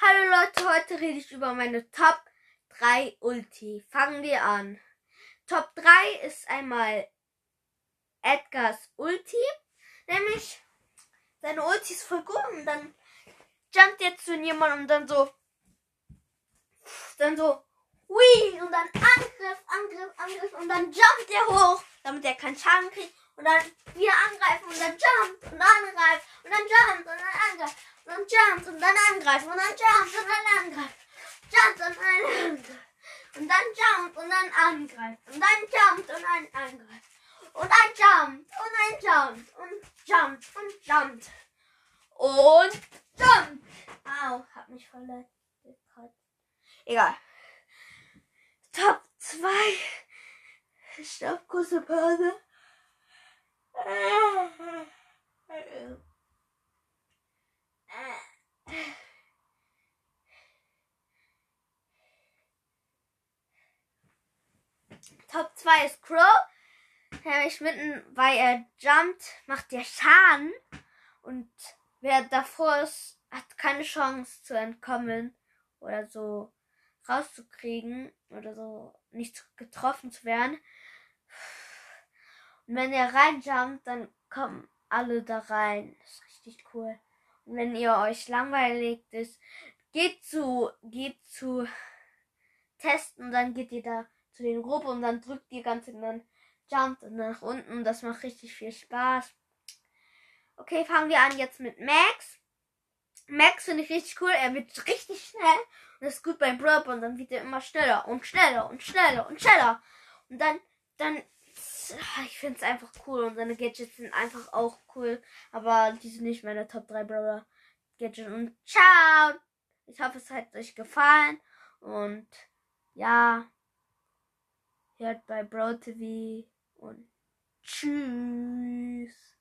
Hallo Leute, heute rede ich über meine Top 3 Ulti. Fangen wir an. Top 3 ist einmal Edgars Ulti. Nämlich, seine Ulti ist voll gut und dann jumpt er zu jemandem und dann so, dann so, hui, und dann Angriff, Angriff, Angriff und dann jumpt er hoch, damit er keinen Schaden kriegt und dann wieder angreifen und dann jumpt und angreift und dann jumpt und dann angreift und dann jumpt und dann angreift und dann jumpt und dann angreift. Jumpt und dann angreift. Und dann jumpt und dann angreift. Und dann jumpt und dann angreift. Und dann jumpt und dann jumpt und jumpt und jumpt. Und jumpt. Au, hab mich verletzt. Egal. Top 2. Stopp, kurze Pause. Top 2 ist Crow. Nämlich mitten, weil er jumpt, macht der Schaden. Und wer davor ist, hat keine Chance zu entkommen. Oder so rauszukriegen. Oder so nicht getroffen zu werden. Und wenn er reinjumpt, dann kommen alle da rein. Das ist richtig cool. Und wenn ihr euch langweilig ist, geht zu, geht zu testen, dann geht ihr da zu den Gruppe und dann drückt ihr ganz und dann jumpt und nach unten. Das macht richtig viel Spaß. Okay, fangen wir an jetzt mit Max. Max finde ich richtig cool. Er wird richtig schnell. Und das ist gut beim Burp. Und dann wird er immer schneller und schneller und schneller und schneller. Und dann, dann ich finde es einfach cool und seine Gadgets sind einfach auch cool. Aber die sind nicht meine Top 3 Brawler Gadgets. Und ciao! Ich hoffe, es hat euch gefallen. Und ja, hört bei Bro TV und tschüss.